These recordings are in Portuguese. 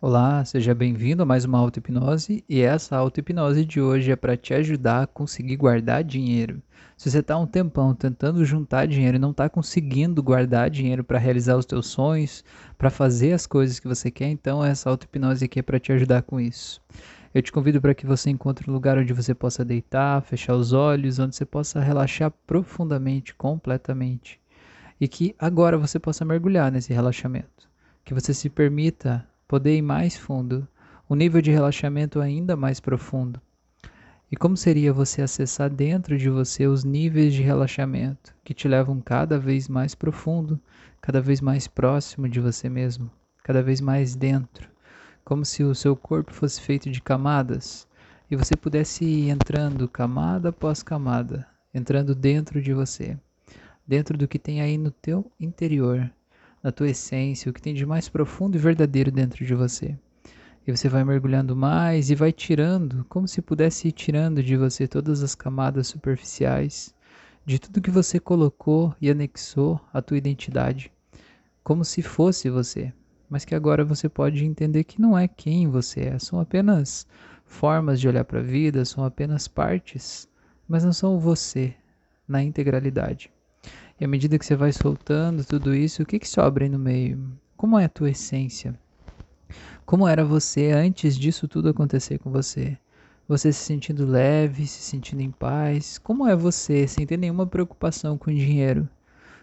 Olá, seja bem-vindo a mais uma auto-hipnose e essa auto-hipnose de hoje é para te ajudar a conseguir guardar dinheiro. Se você está um tempão tentando juntar dinheiro e não está conseguindo guardar dinheiro para realizar os teus sonhos, para fazer as coisas que você quer, então essa auto-hipnose aqui é para te ajudar com isso. Eu te convido para que você encontre um lugar onde você possa deitar, fechar os olhos, onde você possa relaxar profundamente, completamente. E que agora você possa mergulhar nesse relaxamento. Que você se permita poder ir mais fundo, um nível de relaxamento ainda mais profundo. E como seria você acessar dentro de você os níveis de relaxamento que te levam cada vez mais profundo, cada vez mais próximo de você mesmo, cada vez mais dentro, como se o seu corpo fosse feito de camadas e você pudesse ir entrando camada após camada, entrando dentro de você, dentro do que tem aí no teu interior, na tua essência, o que tem de mais profundo e verdadeiro dentro de você. E você vai mergulhando mais e vai tirando, como se pudesse ir tirando de você todas as camadas superficiais, de tudo que você colocou e anexou à tua identidade, como se fosse você, mas que agora você pode entender que não é quem você é, são apenas formas de olhar para a vida, são apenas partes, mas não são você na integralidade. E à medida que você vai soltando tudo isso, o que, que sobra aí no meio? Como é a tua essência? Como era você antes disso tudo acontecer com você? Você se sentindo leve, se sentindo em paz? Como é você sem ter nenhuma preocupação com dinheiro?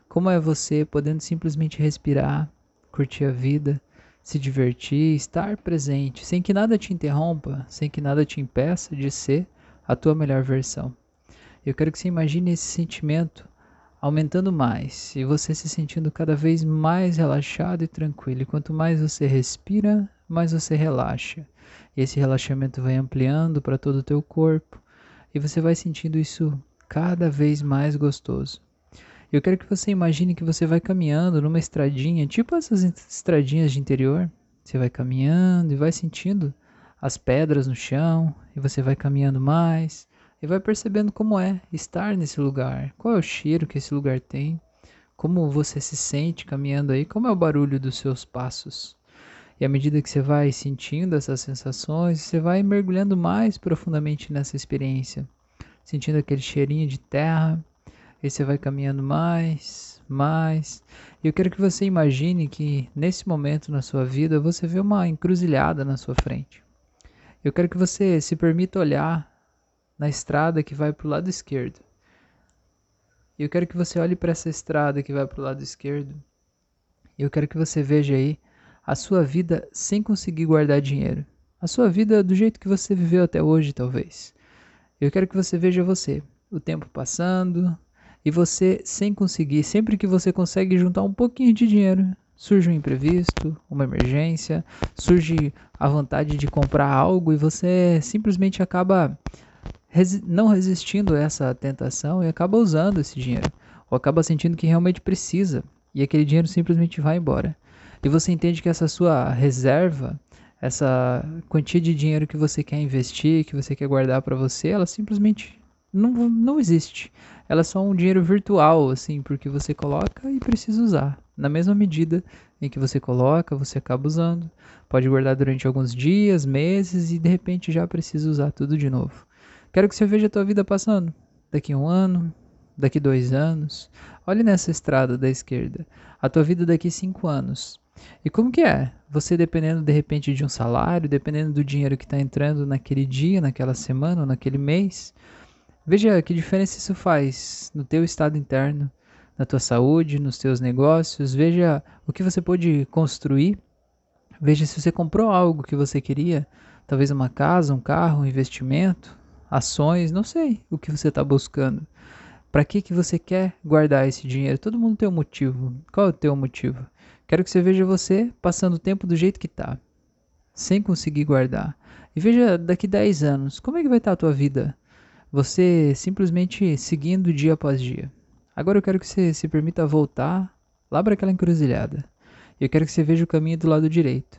Como é você podendo simplesmente respirar, curtir a vida, se divertir, estar presente, sem que nada te interrompa, sem que nada te impeça de ser a tua melhor versão? Eu quero que você imagine esse sentimento aumentando mais e você se sentindo cada vez mais relaxado e tranquilo. E quanto mais você respira, mais você relaxa. E esse relaxamento vai ampliando para todo o teu corpo e você vai sentindo isso cada vez mais gostoso. Eu quero que você imagine que você vai caminhando numa estradinha, tipo essas estradinhas de interior. Você vai caminhando e vai sentindo as pedras no chão, e você vai caminhando mais, e vai percebendo como é estar nesse lugar, qual é o cheiro que esse lugar tem, como você se sente caminhando aí, como é o barulho dos seus passos. E à medida que você vai sentindo essas sensações, você vai mergulhando mais profundamente nessa experiência, sentindo aquele cheirinho de terra, e você vai caminhando mais, mais. E eu quero que você imagine que nesse momento na sua vida você vê uma encruzilhada na sua frente. Eu quero que você se permita olhar na estrada que vai para o lado esquerdo. E eu quero que você olhe para essa estrada que vai para o lado esquerdo. E eu quero que você veja aí a sua vida sem conseguir guardar dinheiro. A sua vida do jeito que você viveu até hoje, talvez. Eu quero que você veja você, o tempo passando, e você sem conseguir, sempre que você consegue juntar um pouquinho de dinheiro, surge um imprevisto, uma emergência, surge a vontade de comprar algo e você simplesmente acaba resi não resistindo a essa tentação e acaba usando esse dinheiro, ou acaba sentindo que realmente precisa, e aquele dinheiro simplesmente vai embora. E você entende que essa sua reserva, essa quantia de dinheiro que você quer investir, que você quer guardar para você, ela simplesmente não, não existe. Ela é só um dinheiro virtual, assim, porque você coloca e precisa usar. Na mesma medida em que você coloca, você acaba usando. Pode guardar durante alguns dias, meses e de repente já precisa usar tudo de novo. Quero que você veja a tua vida passando. Daqui um ano, daqui dois anos. Olhe nessa estrada da esquerda. A tua vida daqui cinco anos. E como que é? Você dependendo de repente de um salário, dependendo do dinheiro que está entrando naquele dia, naquela semana, naquele mês. Veja que diferença isso faz no teu estado interno, na tua saúde, nos teus negócios. Veja o que você pode construir. Veja se você comprou algo que você queria, talvez uma casa, um carro, um investimento, ações, não sei o que você está buscando. Para que, que você quer guardar esse dinheiro? Todo mundo tem um motivo. Qual é o teu motivo? Quero que você veja você passando o tempo do jeito que está, sem conseguir guardar. E veja daqui 10 anos, como é que vai estar tá a tua vida? Você simplesmente seguindo dia após dia. Agora eu quero que você se permita voltar lá para aquela encruzilhada. Eu quero que você veja o caminho do lado direito.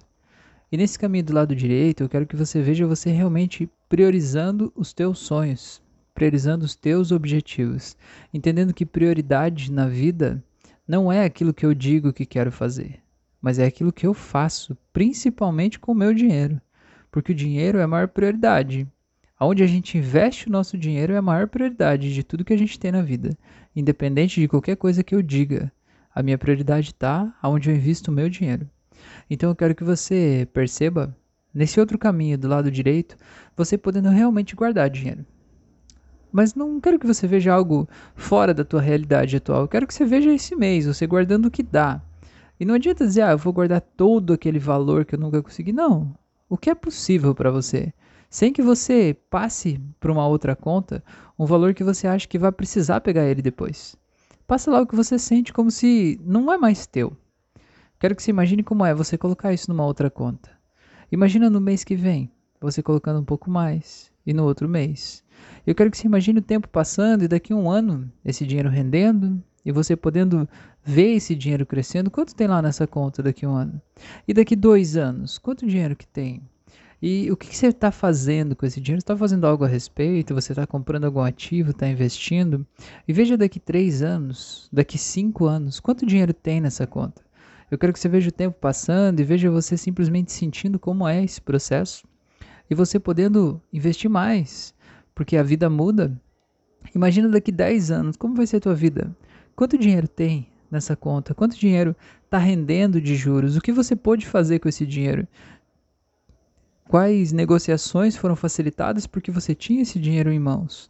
E nesse caminho do lado direito, eu quero que você veja você realmente priorizando os teus sonhos, priorizando os teus objetivos, entendendo que prioridade na vida não é aquilo que eu digo que quero fazer, mas é aquilo que eu faço, principalmente com o meu dinheiro, porque o dinheiro é a maior prioridade. Onde a gente investe o nosso dinheiro é a maior prioridade de tudo que a gente tem na vida, independente de qualquer coisa que eu diga. A minha prioridade está onde eu invisto o meu dinheiro. Então eu quero que você perceba, nesse outro caminho do lado direito, você podendo realmente guardar dinheiro. Mas não quero que você veja algo fora da tua realidade atual. Eu quero que você veja esse mês, você guardando o que dá. E não adianta dizer, ah, eu vou guardar todo aquele valor que eu nunca consegui. Não. O que é possível para você? Sem que você passe para uma outra conta um valor que você acha que vai precisar pegar ele depois. Passa lá o que você sente como se não é mais teu. Quero que você imagine como é você colocar isso numa outra conta. Imagina no mês que vem, você colocando um pouco mais, e no outro mês. Eu quero que você imagine o tempo passando e daqui a um ano esse dinheiro rendendo e você podendo ver esse dinheiro crescendo. Quanto tem lá nessa conta daqui a um ano? E daqui dois anos, quanto dinheiro que tem? E o que, que você está fazendo com esse dinheiro? Está fazendo algo a respeito? Você está comprando algum ativo? Está investindo? E veja daqui três anos, daqui cinco anos, quanto dinheiro tem nessa conta? Eu quero que você veja o tempo passando e veja você simplesmente sentindo como é esse processo e você podendo investir mais, porque a vida muda. Imagina daqui 10 anos, como vai ser a tua vida? Quanto dinheiro tem nessa conta? Quanto dinheiro está rendendo de juros? O que você pode fazer com esse dinheiro? Quais negociações foram facilitadas porque você tinha esse dinheiro em mãos?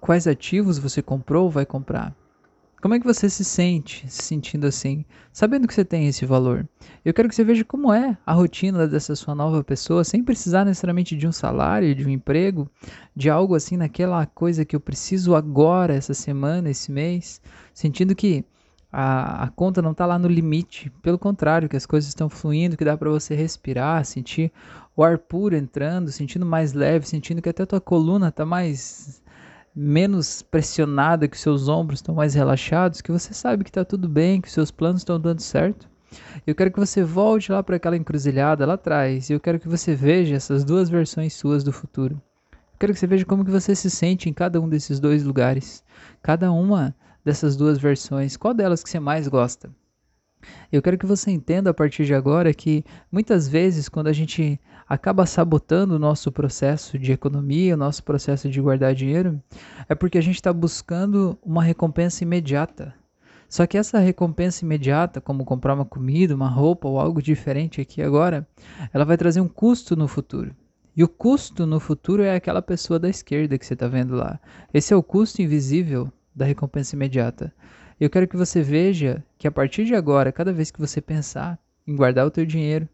Quais ativos você comprou ou vai comprar? Como é que você se sente se sentindo assim, sabendo que você tem esse valor? Eu quero que você veja como é a rotina dessa sua nova pessoa, sem precisar necessariamente de um salário, de um emprego, de algo assim naquela coisa que eu preciso agora, essa semana, esse mês, sentindo que a, a conta não está lá no limite, pelo contrário, que as coisas estão fluindo, que dá para você respirar, sentir o ar puro entrando, sentindo mais leve, sentindo que até a tua coluna está mais menos pressionada, que seus ombros estão mais relaxados, que você sabe que está tudo bem, que seus planos estão dando certo. Eu quero que você volte lá para aquela encruzilhada lá atrás, e eu quero que você veja essas duas versões suas do futuro. Eu quero que você veja como que você se sente em cada um desses dois lugares. Cada uma dessas duas versões, qual delas que você mais gosta? Eu quero que você entenda a partir de agora que muitas vezes quando a gente acaba sabotando o nosso processo de economia, o nosso processo de guardar dinheiro, é porque a gente está buscando uma recompensa imediata. Só que essa recompensa imediata, como comprar uma comida, uma roupa ou algo diferente aqui agora, ela vai trazer um custo no futuro. E o custo no futuro é aquela pessoa da esquerda que você está vendo lá. Esse é o custo invisível da recompensa imediata. Eu quero que você veja que a partir de agora, cada vez que você pensar em guardar o teu dinheiro,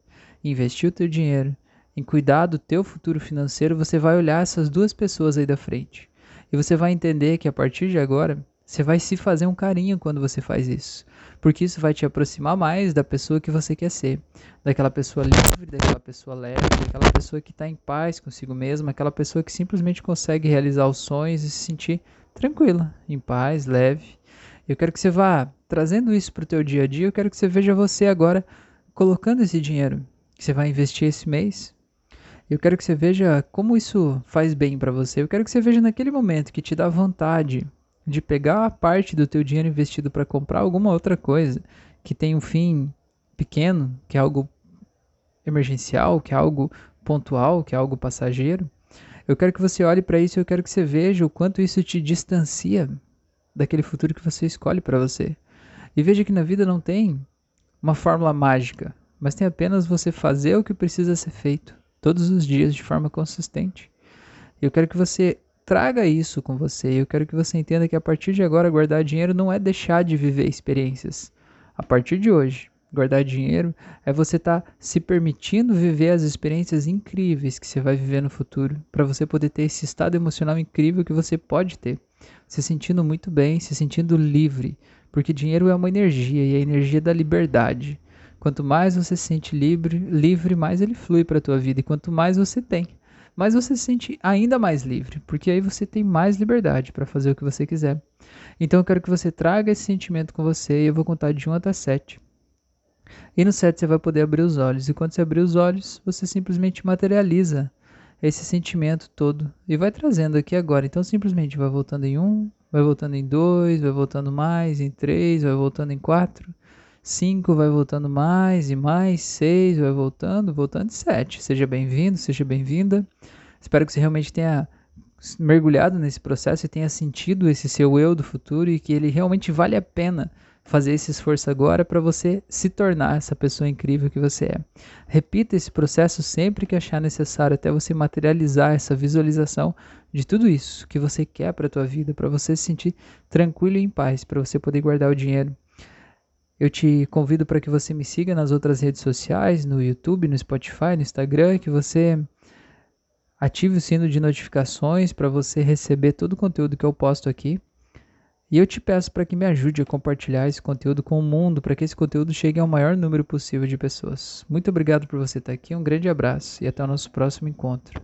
investir o teu dinheiro, em cuidar do teu futuro financeiro, você vai olhar essas duas pessoas aí da frente. E você vai entender que a partir de agora, você vai se fazer um carinho quando você faz isso. Porque isso vai te aproximar mais da pessoa que você quer ser. Daquela pessoa livre, daquela pessoa leve, daquela pessoa que está em paz consigo mesma, aquela pessoa que simplesmente consegue realizar os sonhos e se sentir tranquila, em paz, leve. Eu quero que você vá trazendo isso para o teu dia a dia. Eu quero que você veja você agora colocando esse dinheiro que você vai investir esse mês. Eu quero que você veja como isso faz bem para você. Eu quero que você veja naquele momento que te dá vontade de pegar a parte do teu dinheiro investido para comprar alguma outra coisa que tem um fim pequeno, que é algo emergencial, que é algo pontual, que é algo passageiro. Eu quero que você olhe para isso eu quero que você veja o quanto isso te distancia daquele futuro que você escolhe para você. E veja que na vida não tem uma fórmula mágica, mas tem apenas você fazer o que precisa ser feito todos os dias de forma consistente. Eu quero que você traga isso com você. Eu quero que você entenda que a partir de agora guardar dinheiro não é deixar de viver experiências. A partir de hoje, guardar dinheiro é você estar tá se permitindo viver as experiências incríveis que você vai viver no futuro, para você poder ter esse estado emocional incrível que você pode ter, se sentindo muito bem, se sentindo livre, porque dinheiro é uma energia e a energia da liberdade. Quanto mais você se sente livre, livre mais ele flui para a tua vida e quanto mais você tem, mais você se sente ainda mais livre, porque aí você tem mais liberdade para fazer o que você quiser. Então eu quero que você traga esse sentimento com você e eu vou contar de 1 até 7. E no 7 você vai poder abrir os olhos. E quando você abrir os olhos, você simplesmente materializa esse sentimento todo e vai trazendo aqui agora. Então simplesmente vai voltando em 1, vai voltando em 2, vai voltando mais, em 3, vai voltando em 4, 5 vai voltando mais e mais, 6 vai voltando, voltando 7. Seja bem-vindo, seja bem-vinda. Espero que você realmente tenha mergulhado nesse processo e tenha sentido esse seu eu do futuro e que ele realmente vale a pena fazer esse esforço agora para você se tornar essa pessoa incrível que você é. Repita esse processo sempre que achar necessário até você materializar essa visualização de tudo isso que você quer para a tua vida, para você se sentir tranquilo e em paz, para você poder guardar o dinheiro. Eu te convido para que você me siga nas outras redes sociais, no YouTube, no Spotify, no Instagram, que você ative o sino de notificações para você receber todo o conteúdo que eu posto aqui. E eu te peço para que me ajude a compartilhar esse conteúdo com o mundo, para que esse conteúdo chegue ao maior número possível de pessoas. Muito obrigado por você estar aqui, um grande abraço e até o nosso próximo encontro.